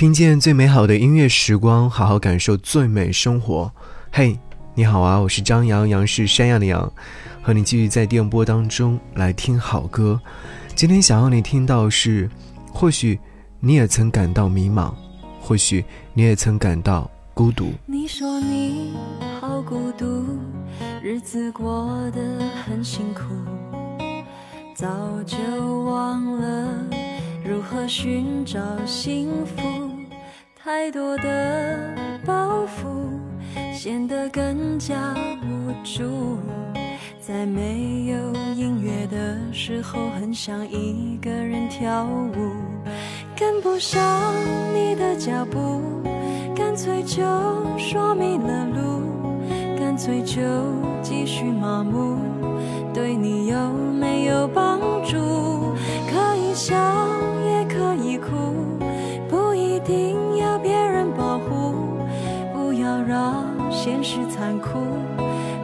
听见最美好的音乐时光，好好感受最美生活。嘿，你好啊，我是张扬，杨是山羊的羊，和你继续在电波当中来听好歌。今天想要你听到是，或许你也曾感到迷茫，或许你也曾感到孤独。你说你好孤独，日子过得很辛苦，早就忘了如何寻找幸福，太多的包袱显得更加无助。在没有音乐的时候，很想一个人跳舞，跟不上你的脚步，干脆就说迷了路，干脆就继续麻木，对你有没有现实残酷。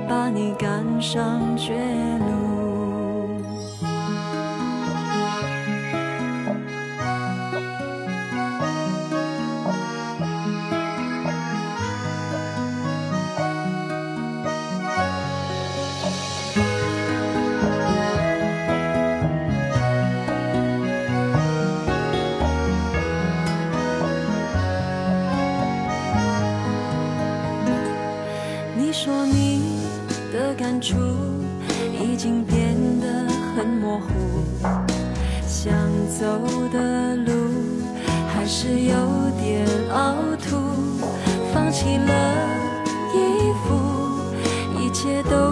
把你赶上绝路。模糊，想走的路还是有点凹凸，放弃了衣服，一切都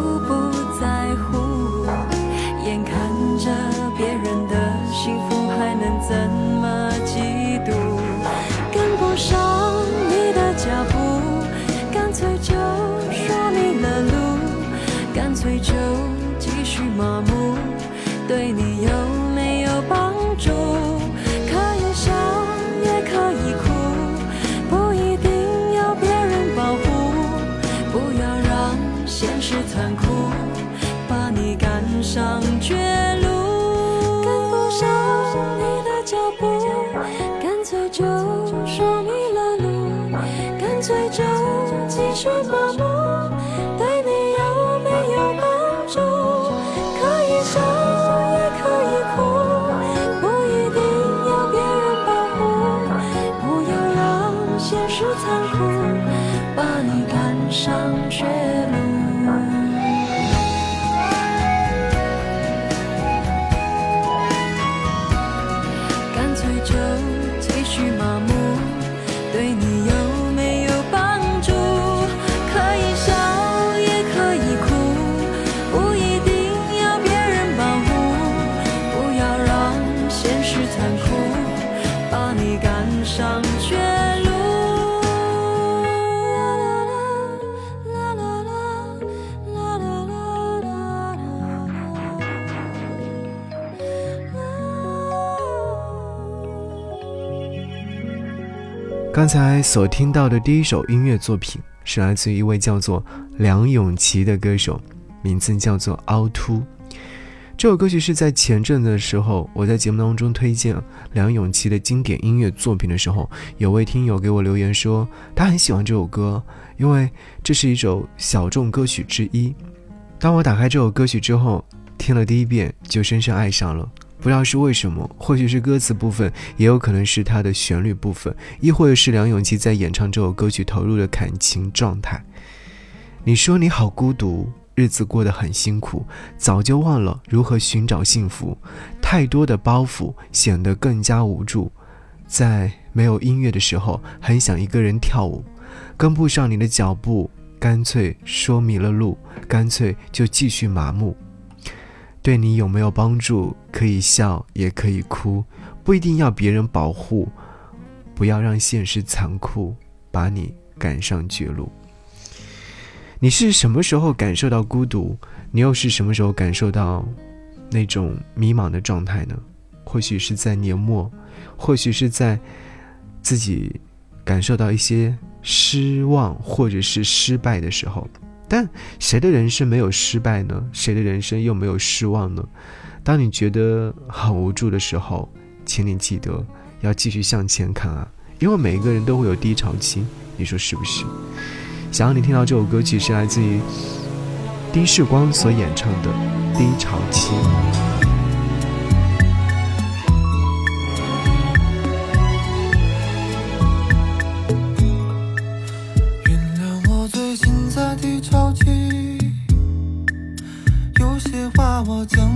刚才所听到的第一首音乐作品是来自一位叫做梁咏琪的歌手，名字叫做《凹凸》。这首歌曲是在前阵子的时候，我在节目当中推荐梁咏琪的经典音乐作品的时候，有位听友给我留言说，他很喜欢这首歌，因为这是一首小众歌曲之一。当我打开这首歌曲之后，听了第一遍就深深爱上了。不知道是为什么，或许是歌词部分，也有可能是它的旋律部分，亦或者是梁咏琪在演唱这首歌曲投入的感情状态。你说你好孤独，日子过得很辛苦，早就忘了如何寻找幸福，太多的包袱显得更加无助。在没有音乐的时候，很想一个人跳舞，跟不上你的脚步，干脆说迷了路，干脆就继续麻木。对你有没有帮助？可以笑，也可以哭，不一定要别人保护，不要让现实残酷把你赶上绝路。你是什么时候感受到孤独？你又是什么时候感受到那种迷茫的状态呢？或许是在年末，或许是在自己感受到一些失望或者是失败的时候。但谁的人生没有失败呢？谁的人生又没有失望呢？当你觉得很无助的时候，请你记得要继续向前看啊！因为每一个人都会有低潮期，你说是不是？想让你听到这首歌曲是来自于丁世光所演唱的《低潮期》。太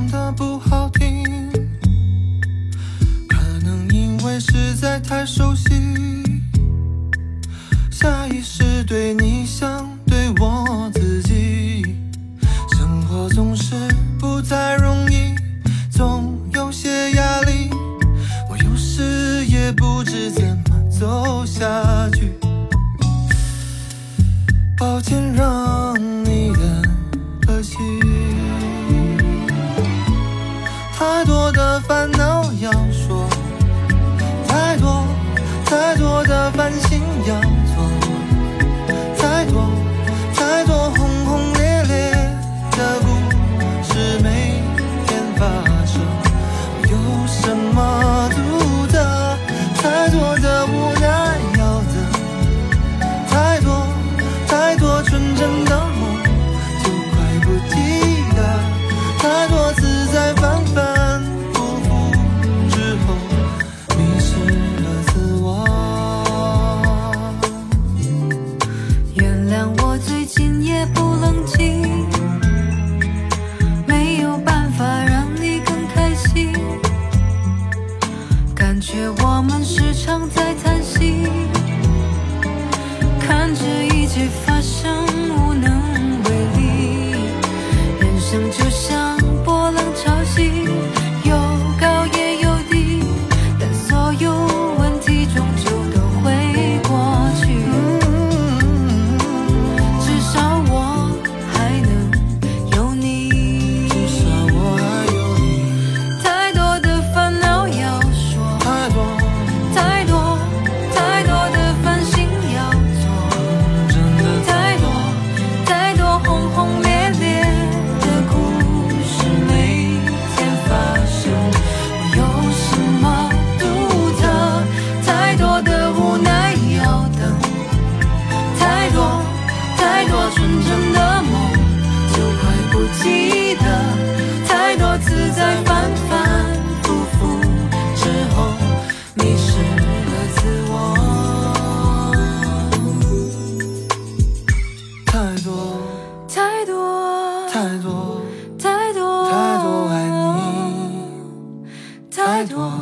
太多太多太多爱你太多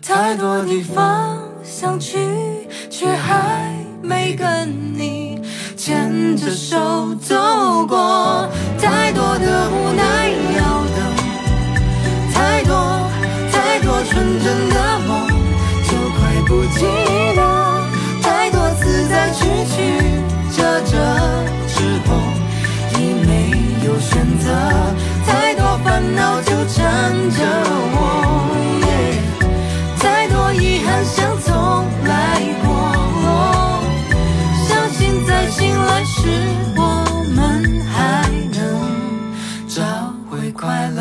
太多地方想去却还没跟你牵着手走过太多的无奈有选择太多烦恼纠缠着我太多遗憾像从来过相信在醒来时我们还能找回快乐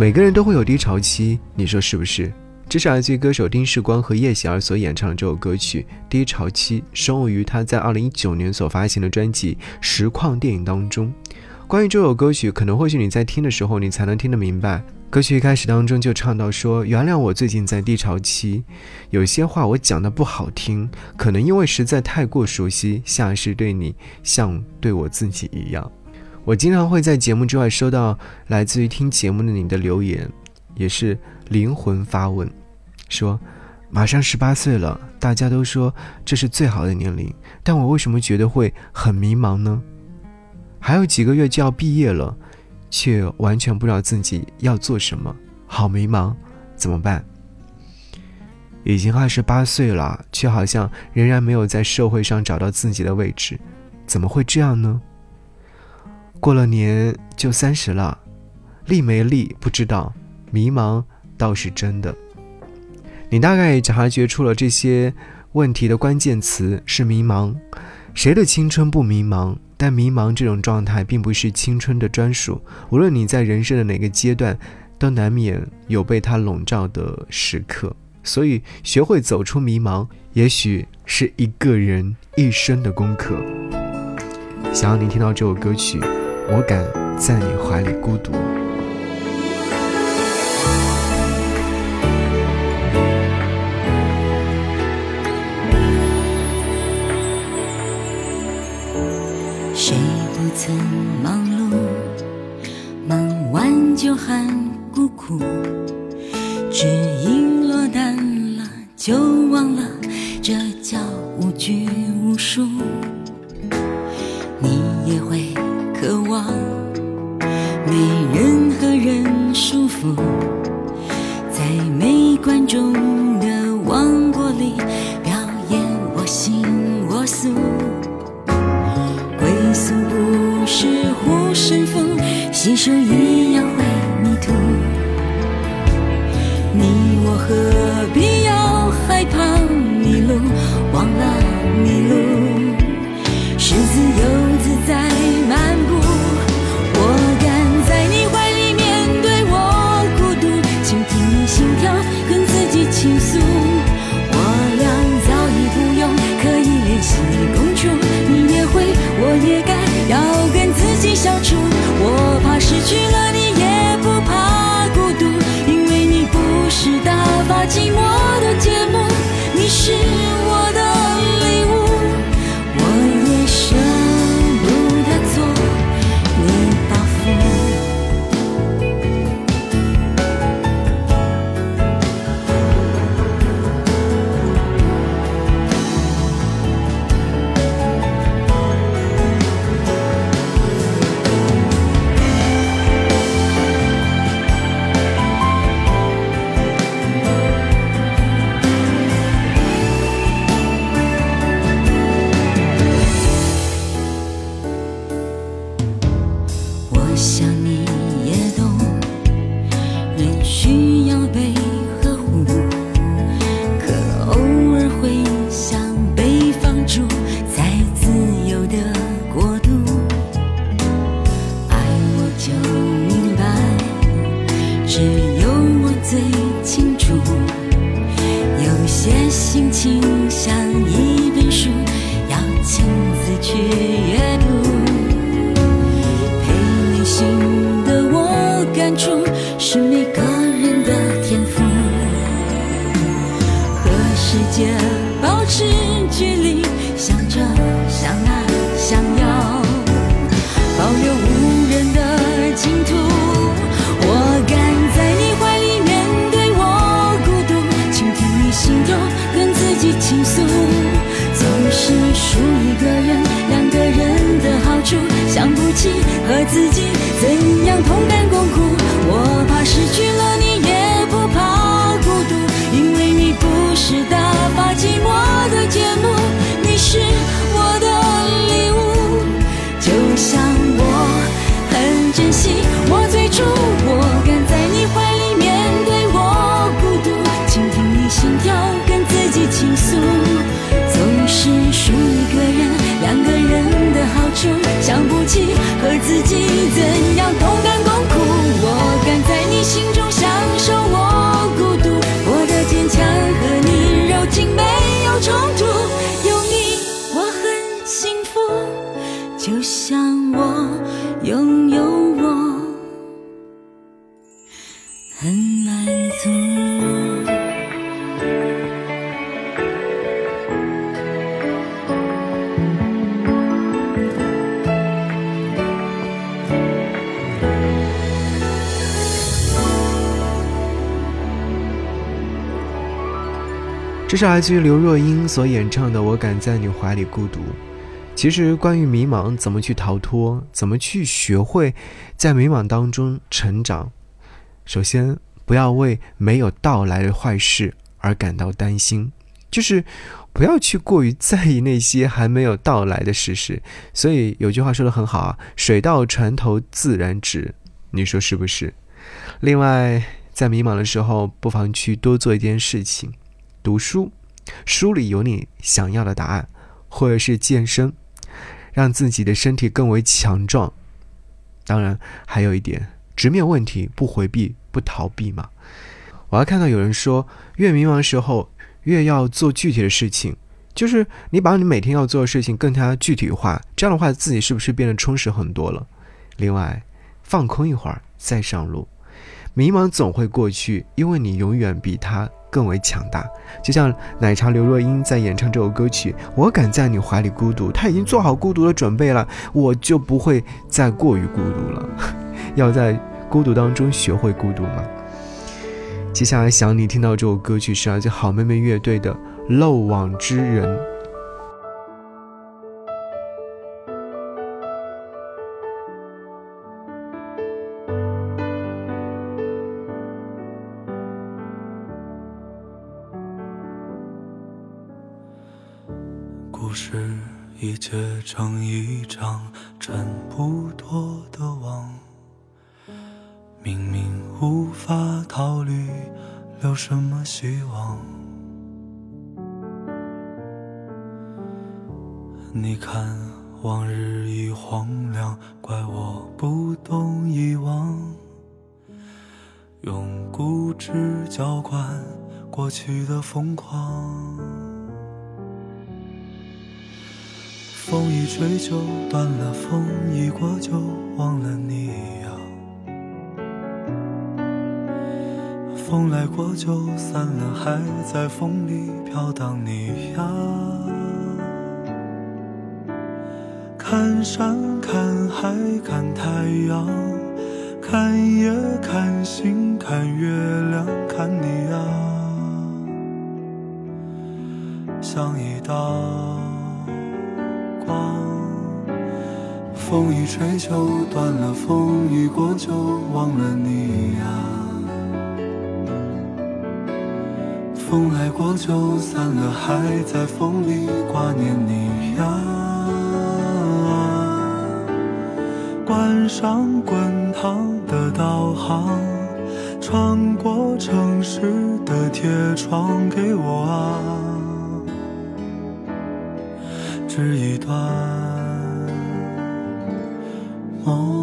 每个人都会有低潮期，你说是不是？这是来自于歌手丁世光和叶喜儿所演唱的这首歌曲《低潮期》，收录于他在二零一九年所发行的专辑《实况电影》当中。关于这首歌曲，可能或许你在听的时候，你才能听得明白。歌曲一开始当中就唱到说：“原谅我最近在低潮期，有些话我讲的不好听，可能因为实在太过熟悉，像是对你像对我自己一样。”我经常会在节目之外收到来自于听节目的你的留言，也是灵魂发问，说马上十八岁了，大家都说这是最好的年龄，但我为什么觉得会很迷茫呢？还有几个月就要毕业了，却完全不知道自己要做什么，好迷茫，怎么办？已经二十八岁了，却好像仍然没有在社会上找到自己的位置。怎么会这样呢？过了年就三十了，立没立不知道，迷茫倒是真的。你大概察觉出了这些问题的关键词是迷茫。谁的青春不迷茫？但迷茫这种状态并不是青春的专属，无论你在人生的哪个阶段，都难免有被它笼罩的时刻。所以，学会走出迷茫，也许是一个人一生的功课。想要您听到这首歌曲，我敢在你怀里孤独。谁不曾忙碌，忙完就喊孤苦，只因落单了就何必要害怕是每个人是来自于刘若英所演唱的《我敢在你怀里孤独》。其实，关于迷茫，怎么去逃脱，怎么去学会在迷茫当中成长，首先不要为没有到来的坏事而感到担心。就是不要去过于在意那些还没有到来的事实。所以有句话说的很好啊，“水到船头自然直”，你说是不是？另外，在迷茫的时候，不妨去多做一件事情，读书，书里有你想要的答案，或者是健身，让自己的身体更为强壮。当然，还有一点，直面问题，不回避，不逃避嘛。我还看到有人说，越迷茫的时候。越要做具体的事情，就是你把你每天要做的事情更加具体化，这样的话自己是不是变得充实很多了？另外，放空一会儿再上路，迷茫总会过去，因为你永远比他更为强大。就像奶茶刘若英在演唱这首歌曲，我敢在你怀里孤独，她已经做好孤独的准备了，我就不会再过于孤独了。要在孤独当中学会孤独吗？接下来想你听到这首歌曲是来自好妹妹乐队的《漏网之人》。成一张挣不脱的网。明明无法逃离，留什么希望？你看，往日已荒凉，怪我不懂遗忘。用固执浇灌过去的疯狂。风一吹就断了，风一过就忘了你呀。风来过就散了，还在风里飘荡你呀。看山看海看太阳，看夜看星看月亮看你呀，像一道风一吹就断了，风一过就忘了你呀。风来过就散了，还在风里挂念你呀。关上滚烫的导航，穿过城市的铁窗给我啊，织一段 home.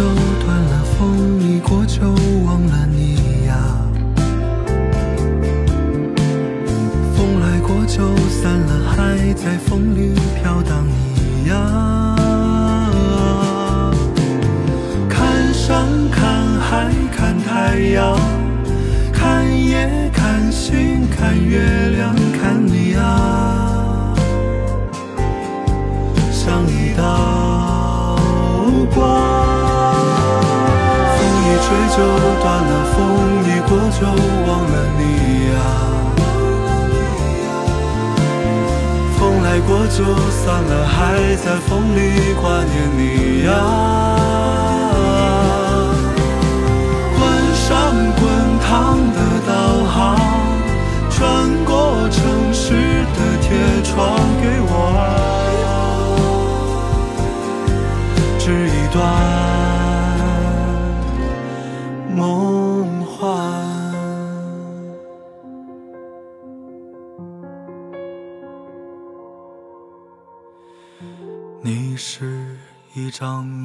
吹就断了，风。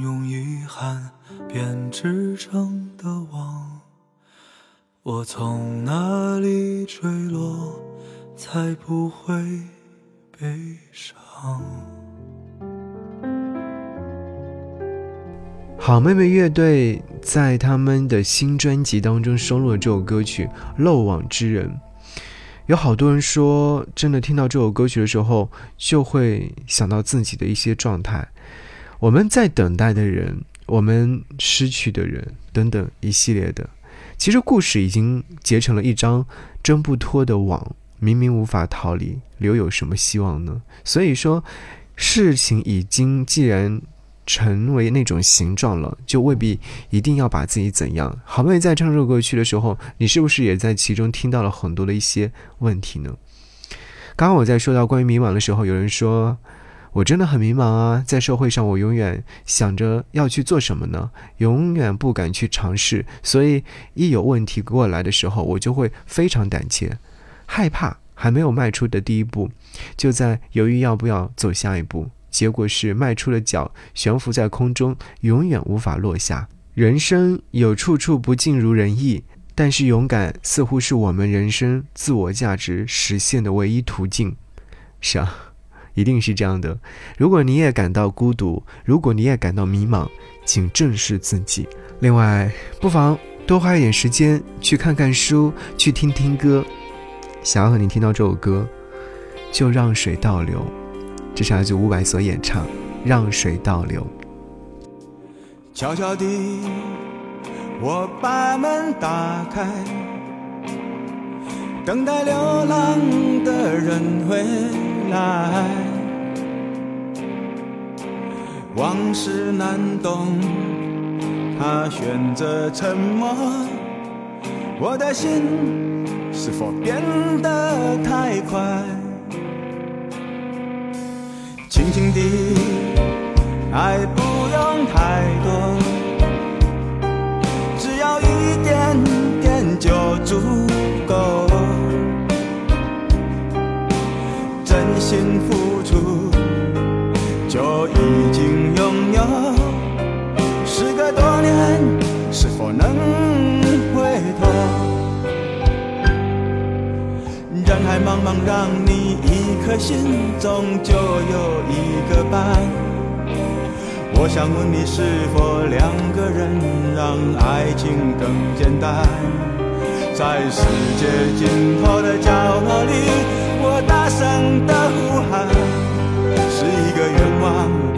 用遗憾编织成的网，我从哪里坠落才不会悲伤？好妹妹乐队在他们的新专辑当中收录了这首歌曲《漏网之人》。有好多人说，真的听到这首歌曲的时候，就会想到自己的一些状态。我们在等待的人，我们失去的人，等等一系列的。其实故事已经结成了一张挣不脱的网，明明无法逃离，留有什么希望呢？所以说，事情已经既然。成为那种形状了，就未必一定要把自己怎样。好不容易在唱这首歌曲的时候，你是不是也在其中听到了很多的一些问题呢？刚刚我在说到关于迷茫的时候，有人说我真的很迷茫啊，在社会上我永远想着要去做什么呢？永远不敢去尝试，所以一有问题过来的时候，我就会非常胆怯、害怕，还没有迈出的第一步，就在犹豫要不要走下一步。结果是迈出了脚，悬浮在空中，永远无法落下。人生有处处不尽如人意，但是勇敢似乎是我们人生自我价值实现的唯一途径。是啊，一定是这样的。如果你也感到孤独，如果你也感到迷茫，请正视自己。另外，不妨多花一点时间去看看书，去听听歌。想要和你听到这首歌，就让水倒流。这是来自伍佰所演唱《让水倒流》。悄悄地，我把门打开，等待流浪的人回爱。往事难懂，他选择沉默。我的心是否变得太快？轻轻地，爱不用太多，茫茫，让你一颗心，中就有一个伴。我想问你，是否两个人让爱情更简单？在世界尽头的角落里，我大声的呼喊，是一个愿望。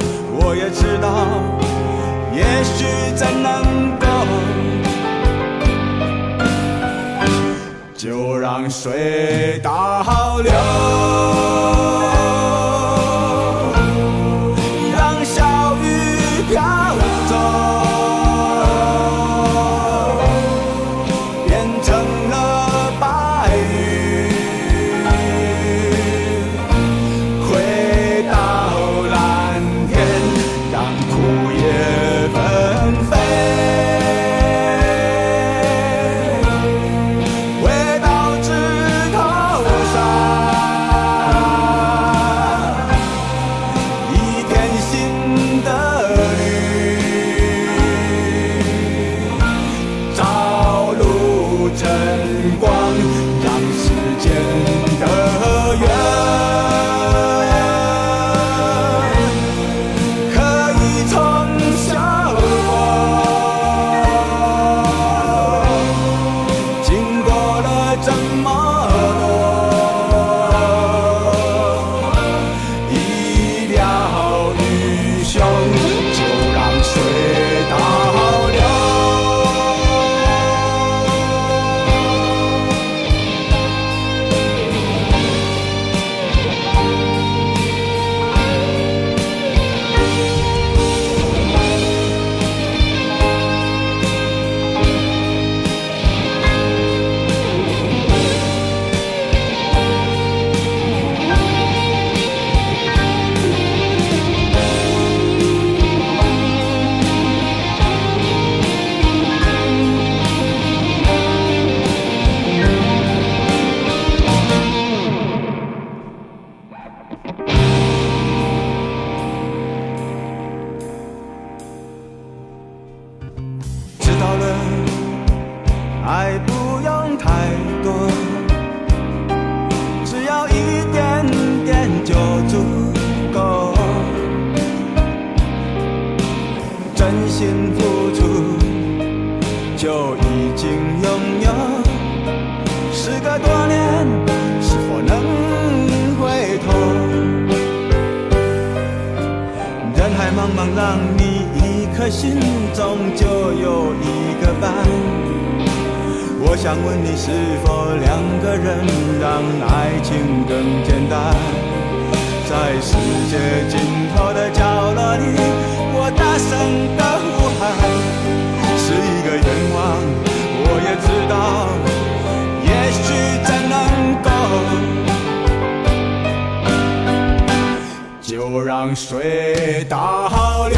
水大海光。你，是否两个人让爱情更简单？在世界尽头的角落里，我大声的呼喊，是一个愿望。我也知道，也许真能够，就让水倒流。